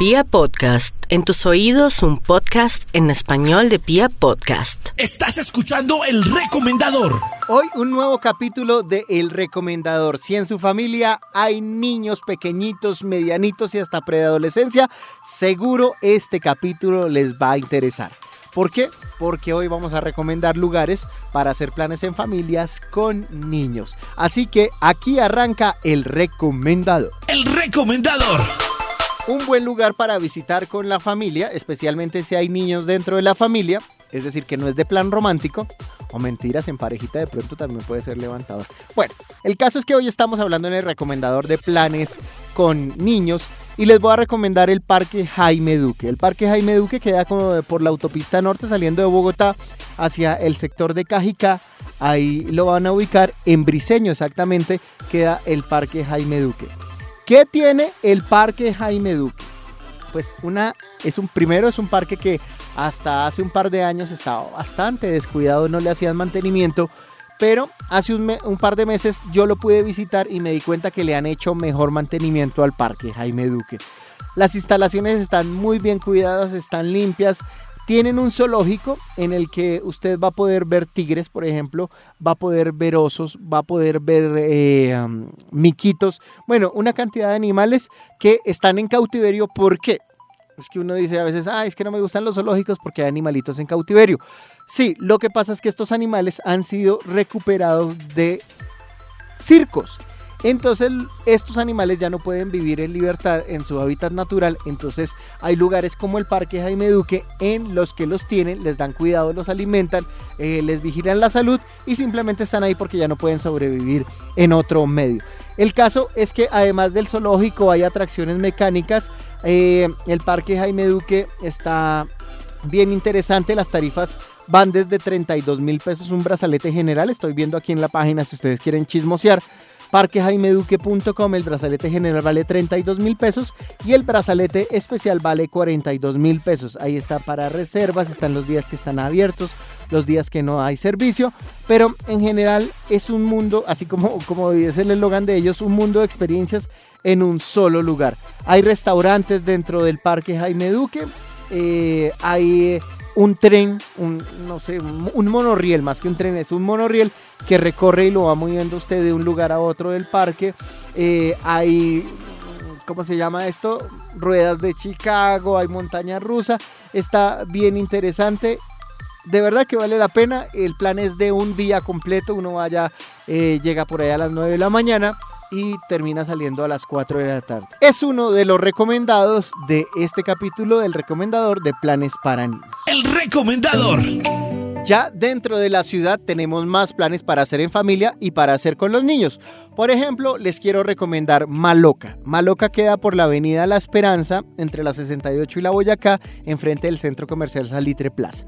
Pia Podcast, en tus oídos un podcast en español de Pia Podcast. Estás escuchando el recomendador. Hoy un nuevo capítulo de El Recomendador. Si en su familia hay niños pequeñitos, medianitos y hasta preadolescencia, seguro este capítulo les va a interesar. ¿Por qué? Porque hoy vamos a recomendar lugares para hacer planes en familias con niños. Así que aquí arranca el recomendador. El recomendador. Un buen lugar para visitar con la familia, especialmente si hay niños dentro de la familia, es decir, que no es de plan romántico, o mentiras en parejita de pronto también puede ser levantador. Bueno, el caso es que hoy estamos hablando en el recomendador de planes con niños y les voy a recomendar el Parque Jaime Duque. El Parque Jaime Duque queda como por la autopista norte saliendo de Bogotá hacia el sector de Cajicá. Ahí lo van a ubicar en Briseño exactamente queda el Parque Jaime Duque. ¿Qué tiene el Parque Jaime Duque? Pues una es un primero es un parque que hasta hace un par de años estaba bastante descuidado, no le hacían mantenimiento, pero hace un, un, par de meses yo lo pude visitar y me di cuenta que le han hecho mejor mantenimiento al parque Jaime Duque. Las instalaciones están muy bien cuidadas, están limpias, tienen un zoológico en el que usted va a poder ver tigres, por ejemplo, va a poder ver osos, va a poder ver eh, miquitos, bueno, una cantidad de animales que están en cautiverio. ¿Por qué? Es que uno dice a veces, ah, es que no me gustan los zoológicos porque hay animalitos en cautiverio. Sí, lo que pasa es que estos animales han sido recuperados de circos. Entonces estos animales ya no pueden vivir en libertad en su hábitat natural. Entonces hay lugares como el Parque Jaime Duque en los que los tienen, les dan cuidado, los alimentan, eh, les vigilan la salud y simplemente están ahí porque ya no pueden sobrevivir en otro medio. El caso es que además del zoológico hay atracciones mecánicas. Eh, el Parque Jaime Duque está bien interesante. Las tarifas van desde 32 mil pesos un brazalete general. Estoy viendo aquí en la página si ustedes quieren chismosear parquejaimeduque.com, el brazalete general vale 32 mil pesos y el brazalete especial vale 42 mil pesos. Ahí está para reservas, están los días que están abiertos, los días que no hay servicio, pero en general es un mundo, así como, como es el eslogan de ellos, un mundo de experiencias en un solo lugar. Hay restaurantes dentro del Parque Jaime Duque, eh, hay un tren, un, no sé, un monorriel, más que un tren, es un monorriel que recorre y lo va moviendo usted de un lugar a otro del parque. Eh, hay, ¿cómo se llama esto? Ruedas de Chicago, hay montaña rusa, está bien interesante. De verdad que vale la pena, el plan es de un día completo, uno vaya, eh, llega por ahí a las 9 de la mañana y termina saliendo a las 4 de la tarde. Es uno de los recomendados de este capítulo del recomendador de planes para niños. El recomendador. Ya dentro de la ciudad tenemos más planes para hacer en familia y para hacer con los niños. Por ejemplo, les quiero recomendar Maloca. Maloca queda por la avenida La Esperanza, entre la 68 y la Boyacá, enfrente del centro comercial Salitre Plaza.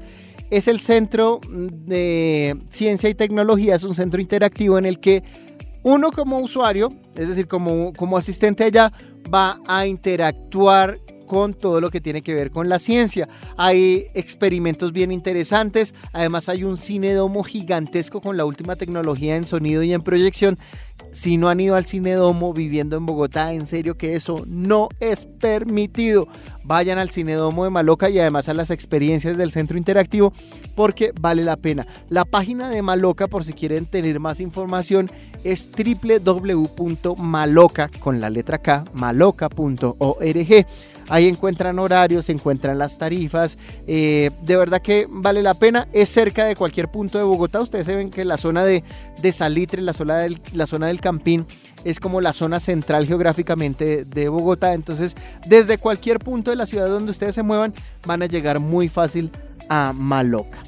Es el centro de ciencia y tecnología, es un centro interactivo en el que uno como usuario, es decir, como, como asistente allá, va a interactuar con todo lo que tiene que ver con la ciencia. Hay experimentos bien interesantes, además hay un cine domo gigantesco con la última tecnología en sonido y en proyección. Si no han ido al cine domo viviendo en Bogotá, en serio que eso no es permitido. Vayan al cine domo de Maloca y además a las experiencias del centro interactivo porque vale la pena. La página de Maloca, por si quieren tener más información, es www.maloca con la letra K, maloca.org. Ahí encuentran horarios, encuentran las tarifas. Eh, de verdad que vale la pena. Es cerca de cualquier punto de Bogotá. Ustedes ven que la zona de, de Salitre, la zona, del, la zona del Campín, es como la zona central geográficamente de Bogotá. Entonces, desde cualquier punto de la ciudad donde ustedes se muevan, van a llegar muy fácil a Maloca.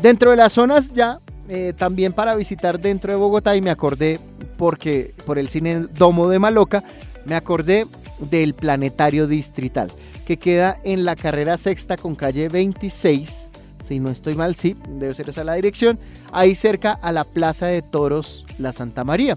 Dentro de las zonas ya eh, también para visitar dentro de Bogotá y me acordé porque por el cine Domo de Maloca me acordé del Planetario Distrital, que queda en la carrera sexta con calle 26. Si no estoy mal, sí, debe ser esa la dirección. Ahí cerca a la Plaza de Toros La Santa María.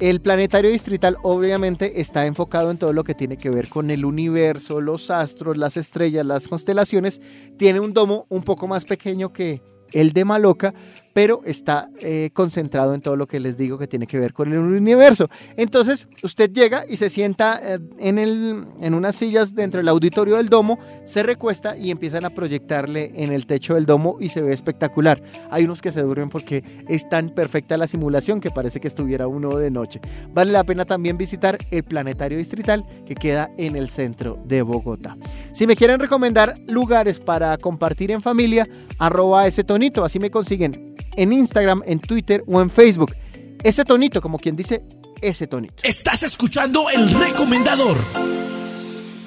El planetario distrital obviamente está enfocado en todo lo que tiene que ver con el universo, los astros, las estrellas, las constelaciones. Tiene un domo un poco más pequeño que el de Maloca, pero está eh, concentrado en todo lo que les digo que tiene que ver con el universo. Entonces, usted llega y se sienta eh, en, el, en unas sillas dentro del auditorio del domo, se recuesta y empiezan a proyectarle en el techo del domo y se ve espectacular. Hay unos que se duermen porque es tan perfecta la simulación que parece que estuviera uno de noche. Vale la pena también visitar el planetario distrital que queda en el centro de Bogotá. Si me quieren recomendar lugares para compartir en familia, arroba ese tonito, así me consiguen en Instagram, en Twitter o en Facebook. Ese tonito, como quien dice, ese tonito. Estás escuchando el recomendador.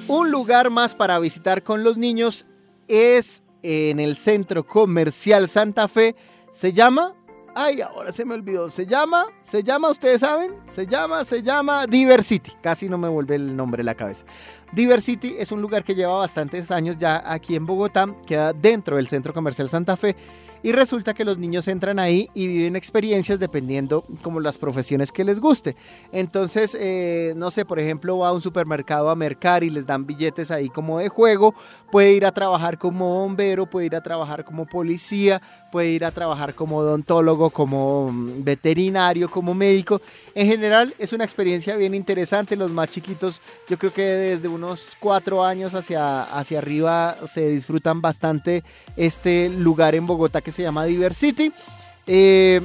Un lugar más para visitar con los niños es en el centro comercial Santa Fe. Se llama, ay, ahora se me olvidó, se llama, se llama, ustedes saben, se llama, se llama Diversity. Casi no me vuelve el nombre a la cabeza. Diversity es un lugar que lleva bastantes años ya aquí en Bogotá, queda dentro del centro comercial Santa Fe y resulta que los niños entran ahí y viven experiencias dependiendo como las profesiones que les guste. Entonces, eh, no sé, por ejemplo, va a un supermercado a mercar y les dan billetes ahí como de juego, puede ir a trabajar como bombero, puede ir a trabajar como policía, puede ir a trabajar como odontólogo, como mm, veterinario, como médico. En general es una experiencia bien interesante. Los más chiquitos, yo creo que desde unos cuatro años hacia, hacia arriba se disfrutan bastante este lugar en Bogotá que se llama Diversity. Eh,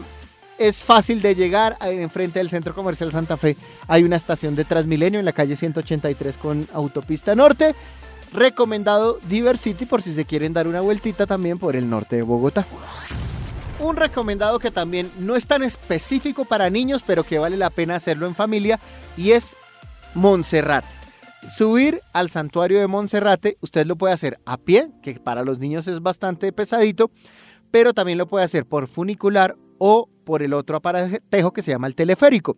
es fácil de llegar, enfrente del Centro Comercial Santa Fe hay una estación de Transmilenio en la calle 183 con Autopista Norte. Recomendado Diversity por si se quieren dar una vueltita también por el norte de Bogotá. Un recomendado que también no es tan específico para niños, pero que vale la pena hacerlo en familia y es Monserrate. Subir al santuario de Monserrate, usted lo puede hacer a pie, que para los niños es bastante pesadito, pero también lo puede hacer por funicular o por el otro aparatejo que se llama el teleférico.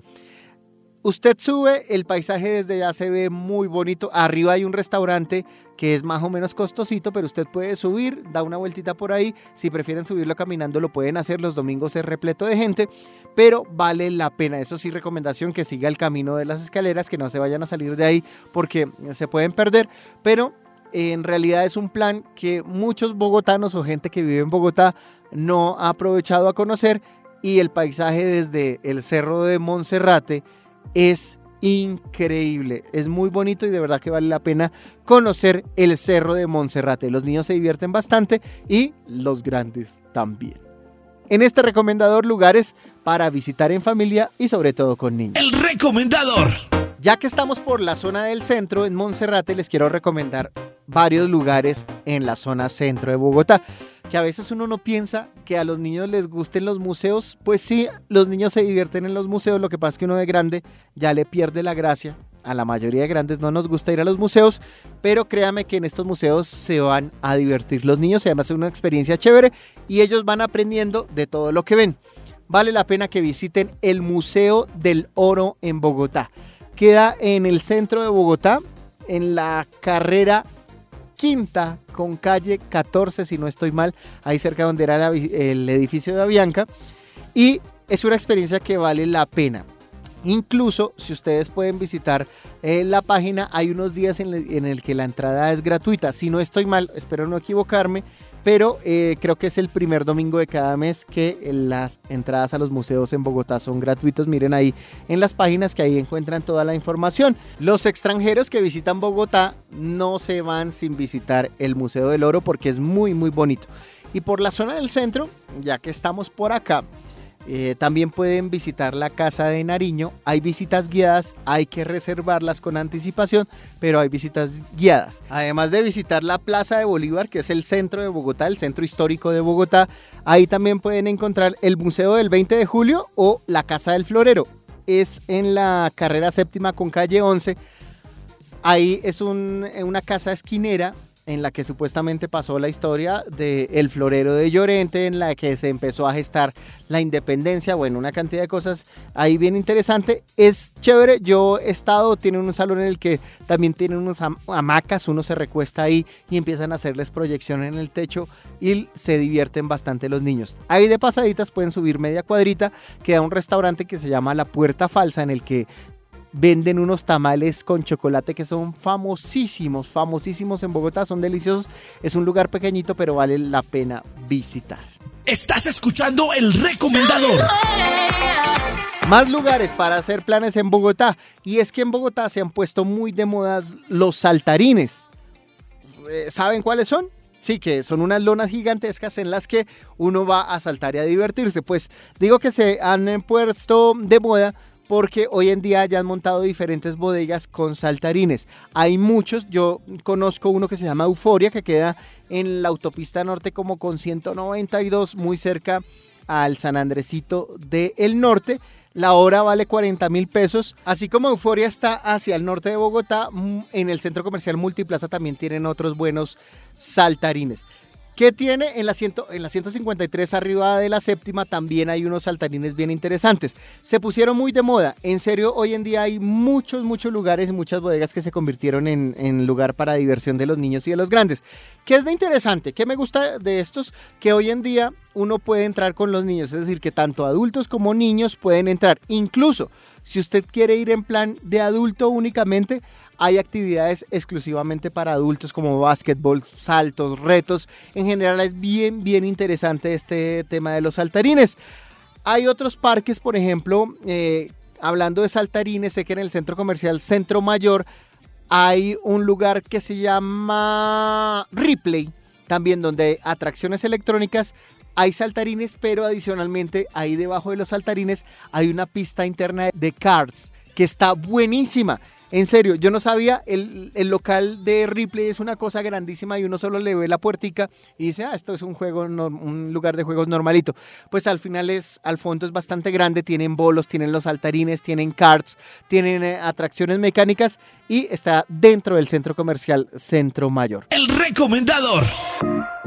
Usted sube, el paisaje desde ya se ve muy bonito. Arriba hay un restaurante que es más o menos costosito, pero usted puede subir, da una vueltita por ahí. Si prefieren subirlo caminando, lo pueden hacer. Los domingos es repleto de gente, pero vale la pena. Eso sí, recomendación que siga el camino de las escaleras, que no se vayan a salir de ahí porque se pueden perder. Pero en realidad es un plan que muchos bogotanos o gente que vive en Bogotá no ha aprovechado a conocer y el paisaje desde el cerro de Monserrate es increíble, es muy bonito y de verdad que vale la pena conocer el cerro de Monserrate. Los niños se divierten bastante y los grandes también. En este recomendador lugares para visitar en familia y sobre todo con niños. El recomendador. Ya que estamos por la zona del centro, en Monserrate, les quiero recomendar varios lugares en la zona centro de Bogotá. Que a veces uno no piensa que a los niños les gusten los museos. Pues sí, los niños se divierten en los museos. Lo que pasa es que uno de grande ya le pierde la gracia. A la mayoría de grandes no nos gusta ir a los museos, pero créame que en estos museos se van a divertir los niños. Además es una experiencia chévere y ellos van aprendiendo de todo lo que ven. Vale la pena que visiten el Museo del Oro en Bogotá. Queda en el centro de Bogotá, en la carrera quinta con calle 14, si no estoy mal, ahí cerca donde era el edificio de Avianca. Y es una experiencia que vale la pena. Incluso si ustedes pueden visitar eh, la página, hay unos días en, en el que la entrada es gratuita. Si no estoy mal, espero no equivocarme, pero eh, creo que es el primer domingo de cada mes que las entradas a los museos en Bogotá son gratuitos. Miren ahí en las páginas que ahí encuentran toda la información. Los extranjeros que visitan Bogotá no se van sin visitar el Museo del Oro porque es muy muy bonito. Y por la zona del centro, ya que estamos por acá, eh, también pueden visitar la Casa de Nariño. Hay visitas guiadas, hay que reservarlas con anticipación, pero hay visitas guiadas. Además de visitar la Plaza de Bolívar, que es el centro de Bogotá, el centro histórico de Bogotá, ahí también pueden encontrar el Museo del 20 de Julio o la Casa del Florero. Es en la carrera séptima con calle 11. Ahí es una casa esquinera en la que supuestamente pasó la historia del el florero de Llorente, en la que se empezó a gestar la independencia, bueno, una cantidad de cosas ahí bien interesante. Es chévere, yo he estado, tiene un salón en el que también tienen unos hamacas, uno se recuesta ahí y empiezan a hacerles proyección en el techo y se divierten bastante los niños. Ahí de pasaditas pueden subir media cuadrita, queda un restaurante que se llama La Puerta Falsa, en el que venden unos tamales con chocolate que son famosísimos, famosísimos en Bogotá, son deliciosos. Es un lugar pequeñito, pero vale la pena visitar. Estás escuchando el recomendador. Más lugares para hacer planes en Bogotá. Y es que en Bogotá se han puesto muy de moda los saltarines. Eh, ¿Saben cuáles son? Sí, que son unas lonas gigantescas en las que uno va a saltar y a divertirse. Pues digo que se han puesto de moda porque hoy en día ya han montado diferentes bodegas con saltarines. Hay muchos, yo conozco uno que se llama Euforia, que queda en la autopista norte como con 192, muy cerca al San Andresito del Norte la hora vale 40 mil pesos. Así como Euforia está hacia el norte de Bogotá, mm, en el centro comercial Multiplaza también tienen otros buenos saltarines. ¿Qué tiene? En la, en la 153 arriba de la séptima también hay unos saltarines bien interesantes. Se pusieron muy de moda. En serio, hoy en día hay muchos, muchos lugares muchas bodegas que se convirtieron en, en lugar para diversión de los niños y de los grandes. ¿Qué es de interesante? ¿Qué me gusta de estos? Que hoy en día uno puede entrar con los niños. Es decir, que tanto adultos como niños pueden entrar. Incluso si usted quiere ir en plan de adulto únicamente, hay actividades exclusivamente para adultos como básquetbol, saltos, retos. En general es bien, bien interesante este tema de los saltarines. Hay otros parques, por ejemplo, eh, hablando de saltarines, sé que en el centro comercial Centro Mayor hay un lugar que se llama Ripley, también donde hay atracciones electrónicas, hay saltarines, pero adicionalmente ahí debajo de los saltarines hay una pista interna de cards que está buenísima. En serio, yo no sabía, el, local de Ripley es una cosa grandísima y uno solo le ve la puertica y dice, ah, esto es un juego, un lugar de juegos normalito. Pues al final es, al fondo es bastante grande, tienen bolos, tienen los saltarines, tienen carts, tienen eh, atracciones mecánicas y está dentro del centro comercial Centro Mayor. El recomendador.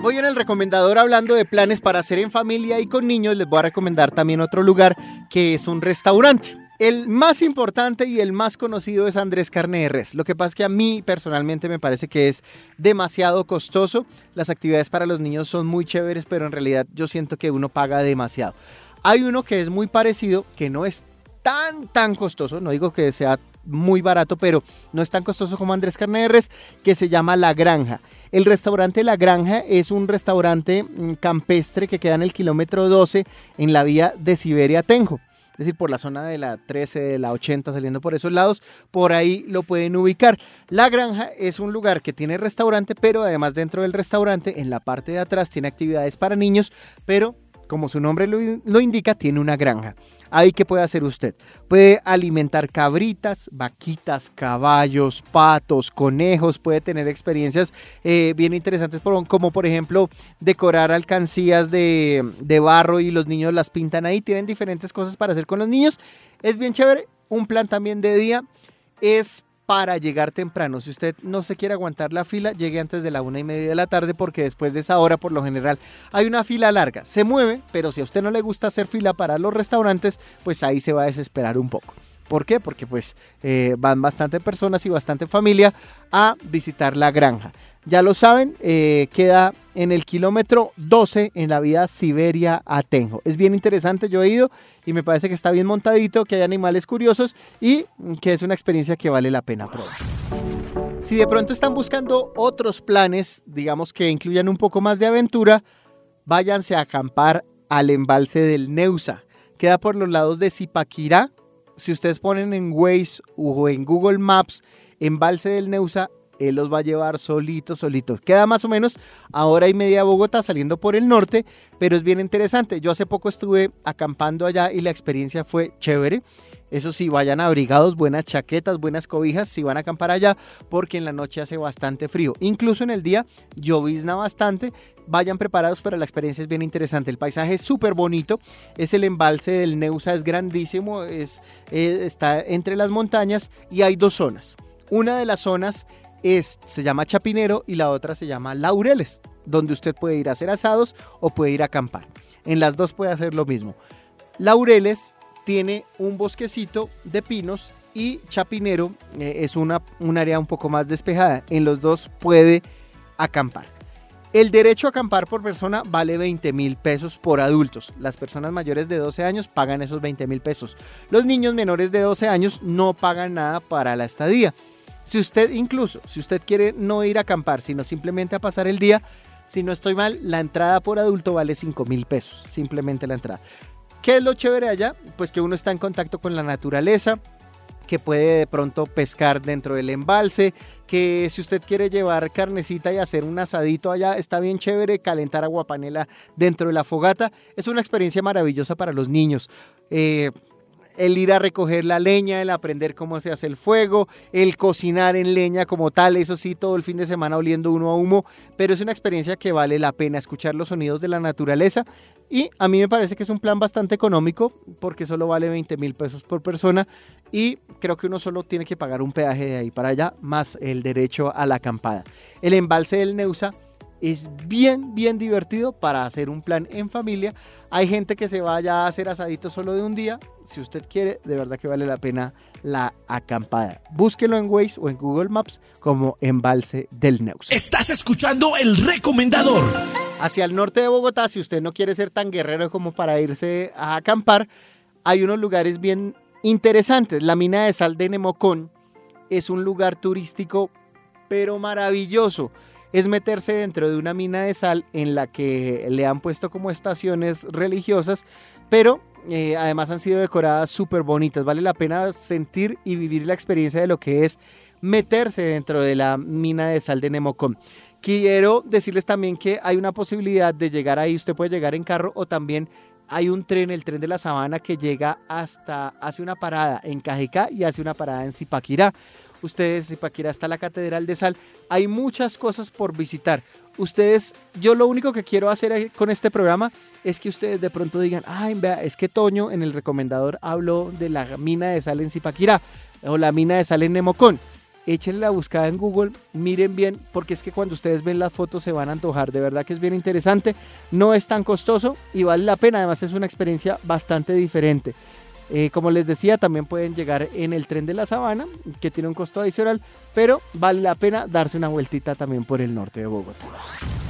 Hoy en el recomendador hablando de planes para hacer en familia y con niños, les voy a recomendar también otro lugar que es un restaurante. El más importante y el más conocido es Andrés Carne de Res. Lo que pasa es que a mí personalmente me parece que es demasiado costoso. Las actividades para los niños son muy chéveres, pero en realidad yo siento que uno paga demasiado. Hay uno que es muy parecido, que no es tan, tan costoso. No digo que sea muy barato, pero no es tan costoso como Andrés Carne de Res, que se llama La Granja. El restaurante La Granja es un restaurante mm, campestre que queda en el kilómetro 12 en la vía de Siberia Tenjo es decir, por la zona de la 13, de la 80, saliendo por esos lados, por ahí lo pueden ubicar. La granja es un lugar que tiene restaurante, pero además dentro del restaurante, en la parte de atrás, tiene actividades para niños, pero como su nombre lo, indica, tiene una granja. Ahí, ¿qué puede hacer usted? Puede alimentar cabritas, vaquitas, caballos, patos, conejos, puede tener experiencias eh, bien interesantes, como por ejemplo decorar alcancías de, de barro y los niños las pintan ahí. Tienen diferentes cosas para hacer con los niños. Es bien chévere. Un plan también de día es para llegar temprano. Si usted no se quiere aguantar la fila, llegue antes de la una y media de la tarde porque después de esa hora por lo general hay una fila larga. Se mueve, pero si a usted no le gusta hacer fila para los restaurantes, pues ahí se va a desesperar un poco. ¿Por qué? Porque pues eh, van bastante personas y bastante familia a visitar la granja. Ya lo saben, eh, queda en el kilómetro 12 en la vía Siberia Atenjo. Es bien interesante, yo he ido y me parece que está bien montadito, que hay animales curiosos y que es una experiencia que vale la pena probar. Si de pronto están buscando otros planes, digamos que incluyan un poco más de aventura, váyanse a acampar al embalse del Neusa. Queda por los lados de Zipaquirá. Si ustedes ponen en Waze o en Google Maps embalse del Neusa, él los va a llevar solitos, solitos. Queda más o menos a hora y media Bogotá saliendo por el norte, pero es bien interesante. Yo hace poco estuve acampando allá y la experiencia fue chévere. Eso sí, vayan abrigados, buenas chaquetas, buenas cobijas si van a acampar allá, porque en la noche hace bastante frío. Incluso en el día llovizna bastante. Vayan preparados, pero la experiencia es bien interesante. El paisaje es súper bonito. Es el embalse del Neusa, es grandísimo, es, eh, está entre las montañas y hay dos zonas. Una de las zonas es, se llama Chapinero y la otra se llama Laureles, donde usted puede ir a hacer asados o puede ir a acampar. En las dos puede hacer lo mismo. Laureles tiene un bosquecito de pinos y Chapinero eh, es una, un área un poco más despejada. En los dos puede acampar. El derecho a acampar por persona vale 20 mil pesos por adultos. Las personas mayores de 12 años pagan esos 20 mil pesos. Los niños menores de 12 años no pagan nada para la estadía. Si usted incluso, si usted quiere no ir a acampar, sino simplemente a pasar el día, Si no estoy mal, la entrada por adulto vale 5 mil pesos, simplemente la entrada. ¿Qué es lo chévere allá? Pues que uno está en contacto con la naturaleza, que puede de pronto pescar dentro del embalse, que si usted quiere llevar carnecita y hacer un asadito allá, está bien chévere, calentar agua panela dentro de la fogata, es una experiencia maravillosa para los niños. Eh, el ir a recoger la leña, el aprender cómo se hace el fuego, el cocinar en leña como tal, eso sí, todo el fin de semana oliendo uno a humo, pero es una experiencia que vale la pena escuchar los sonidos de la naturaleza y a mí me parece que es un plan bastante económico porque solo vale 20 mil pesos por persona y creo que uno solo tiene que pagar un peaje de ahí para allá más el derecho a la acampada. El embalse del Neusa es bien, bien divertido para hacer un plan en familia. Hay gente que se vaya a hacer asadito solo de un día. Si usted quiere, de verdad que vale la pena la acampada. Búsquelo en Waze o en Google Maps como Embalse del Neus. Estás escuchando el recomendador. Hacia el norte de Bogotá, si usted no quiere ser tan guerrero como para irse a acampar, hay unos lugares bien interesantes. La mina de sal de Nemocón es un lugar turístico, pero maravilloso es meterse dentro de una mina de sal en la que le han puesto como estaciones religiosas, pero eh, además han sido decoradas súper bonitas. Vale la pena sentir y vivir la experiencia de lo que es meterse dentro de la mina de sal de Nemocón. Quiero decirles también que hay una posibilidad de llegar ahí, usted puede llegar en carro o también hay un tren, el tren de la sabana, que llega hasta, hace una parada en Cajicá y hace una parada en Zipaquirá ustedes, Zipaquirá hasta la Catedral de Sal, hay muchas cosas por visitar. Ustedes, yo lo único que quiero hacer con este programa es que ustedes de pronto digan, ay, vea, es que Toño en el recomendador habló de la mina de sal en Zipaquirá o la mina de sal en Nemocón. Échenle la buscada en Google, miren bien, porque es que cuando ustedes ven las fotos se van a antojar. De verdad que es bien interesante, no es tan costoso y vale la pena. Además, es una experiencia bastante diferente. Eh, como les decía, también pueden llegar en el tren de la sabana, que tiene un costo adicional, pero vale la pena darse una vueltita también por el norte de Bogotá.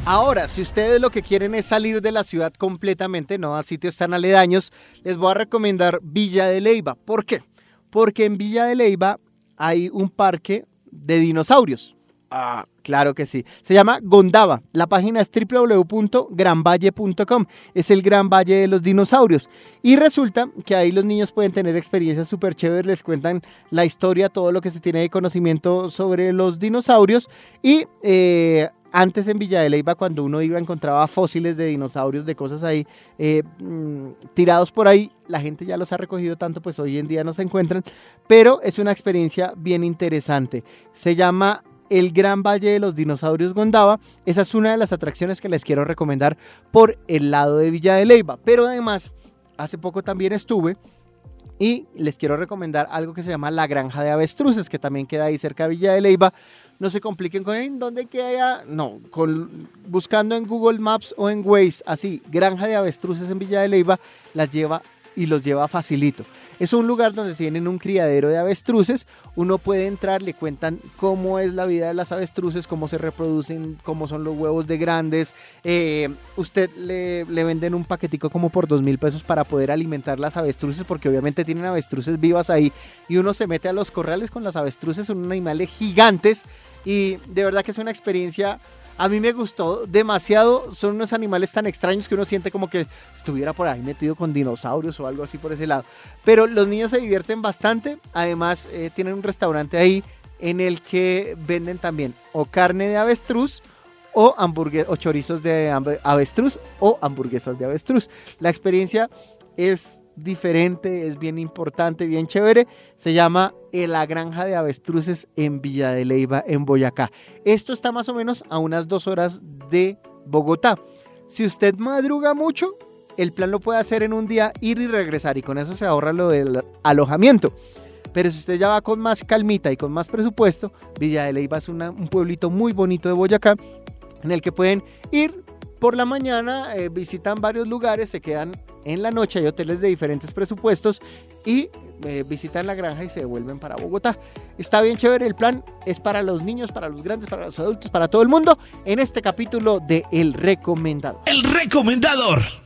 Ahora, si ustedes lo que quieren es salir de la ciudad completamente, no a sitios tan aledaños, les voy a recomendar Villa de Leiva. ¿Por qué? Porque en Villa de Leiva hay un parque de dinosaurios. Ah, claro que sí. Se llama Gondaba. La página es www.granvalle.com. Es el Gran Valle de los Dinosaurios. Y resulta que ahí los niños pueden tener experiencias súper chéveres. Les cuentan la historia, todo lo que se tiene de conocimiento sobre los dinosaurios. Y eh, antes en Villa de Leyva, cuando uno iba, encontraba fósiles de dinosaurios, de cosas ahí eh, mm, tirados por ahí. La gente ya los ha recogido tanto, pues hoy en día no se encuentran. Pero es una experiencia bien interesante. Se llama el Gran Valle de los Dinosaurios Gondaba. Esa es una de las atracciones que les quiero recomendar por el lado de Villa de Leyva. Pero además, hace poco también estuve y les quiero recomendar algo que se llama la Granja de Avestruces, que también queda ahí cerca de Villa de Leyva. No se compliquen con en dónde queda, no, buscando en Google Maps o en Waze, así, Granja de Avestruces en Villa de Leyva, las lleva y los lleva facilito. Es un lugar donde tienen un criadero de avestruces. Uno puede entrar, le cuentan cómo es la vida de las avestruces, cómo se reproducen, cómo son los huevos de grandes. Eh, usted le, le, venden un paquetico como por dos mil pesos para poder alimentar las avestruces, porque obviamente tienen avestruces vivas ahí. Y uno se mete a los corrales con las avestruces, son animales gigantes. Y de verdad que es una experiencia a mí me gustó demasiado. Son unos animales tan extraños que uno siente como que estuviera por ahí metido con dinosaurios o algo así por ese lado. Pero los niños se divierten bastante. Además, eh, tienen un restaurante ahí en el que venden también o carne de avestruz o, o chorizos de avestruz o hamburguesas de avestruz. La experiencia es diferente, es bien importante, bien chévere. Se llama La Granja de Avestruces en Villa de Leiva, en Boyacá. Esto está más o menos a unas dos horas de Bogotá. Si usted madruga mucho, el plan lo puede hacer en un día, ir y regresar, y con eso se ahorra lo del alojamiento. Pero si usted ya va con más calmita y con más presupuesto, Villa de Leiva es un pueblito muy bonito de Boyacá, en el que pueden ir por la mañana, eh, visitan varios lugares, se quedan en la noche hay hoteles de diferentes presupuestos y eh, visitan la granja y se devuelven para Bogotá. Está bien chévere el plan, es para los niños, para los grandes, para los adultos, para todo el mundo, en este capítulo de El Recomendado. El Recomendador.